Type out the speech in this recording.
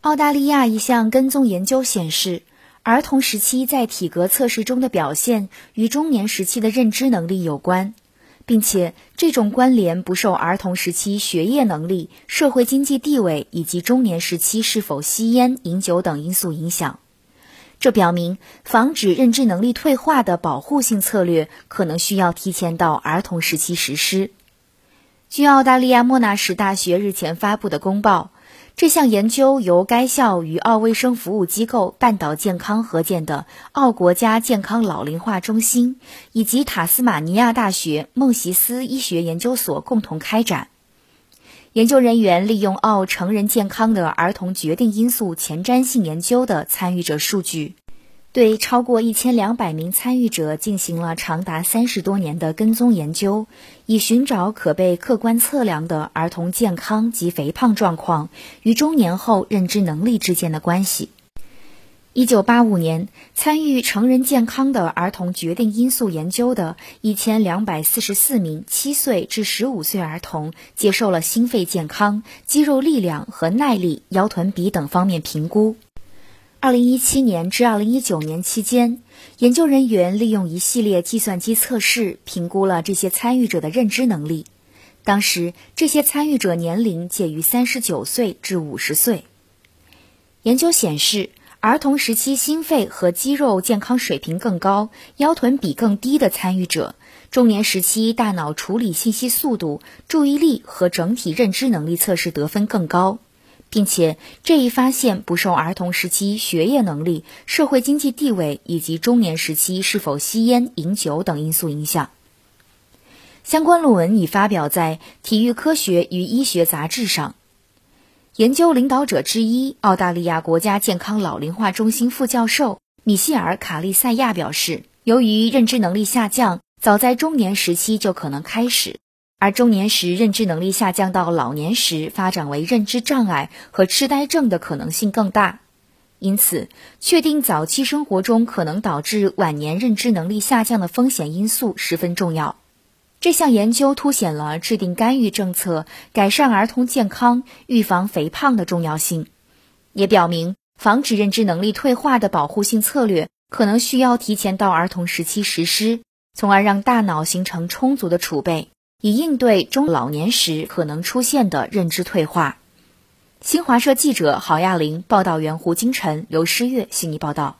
澳大利亚一项跟踪研究显示，儿童时期在体格测试中的表现与中年时期的认知能力有关，并且这种关联不受儿童时期学业能力、社会经济地位以及中年时期是否吸烟、饮酒等因素影响。这表明，防止认知能力退化的保护性策略可能需要提前到儿童时期实施。据澳大利亚莫纳什大学日前发布的公报。这项研究由该校与澳卫生服务机构半岛健康合建的澳国家健康老龄化中心，以及塔斯马尼亚大学孟西斯医学研究所共同开展。研究人员利用澳成人健康的儿童决定因素前瞻性研究的参与者数据。对超过一千两百名参与者进行了长达三十多年的跟踪研究，以寻找可被客观测量的儿童健康及肥胖状况与中年后认知能力之间的关系。一九八五年，参与成人健康的儿童决定因素研究的一千两百四十四名七岁至十五岁儿童接受了心肺健康、肌肉力量和耐力、腰臀比等方面评估。二零一七年至二零一九年期间，研究人员利用一系列计算机测试评估了这些参与者的认知能力。当时，这些参与者年龄介于三十九岁至五十岁。研究显示，儿童时期心肺和肌肉健康水平更高、腰臀比更低的参与者，中年时期大脑处理信息速度、注意力和整体认知能力测试得分更高。并且这一发现不受儿童时期学业能力、社会经济地位以及中年时期是否吸烟、饮酒等因素影响。相关论文已发表在《体育科学与医学杂志》上。研究领导者之一、澳大利亚国家健康老龄化中心副教授米歇尔·卡利塞亚表示，由于认知能力下降，早在中年时期就可能开始。而中年时认知能力下降到老年时发展为认知障碍和痴呆症的可能性更大，因此确定早期生活中可能导致晚年认知能力下降的风险因素十分重要。这项研究凸显了制定干预政策、改善儿童健康、预防肥胖的重要性，也表明防止认知能力退化的保护性策略可能需要提前到儿童时期实施，从而让大脑形成充足的储备。以应对中老年时可能出现的认知退化。新华社记者郝亚玲，报道员胡金晨、刘诗月悉尼报道。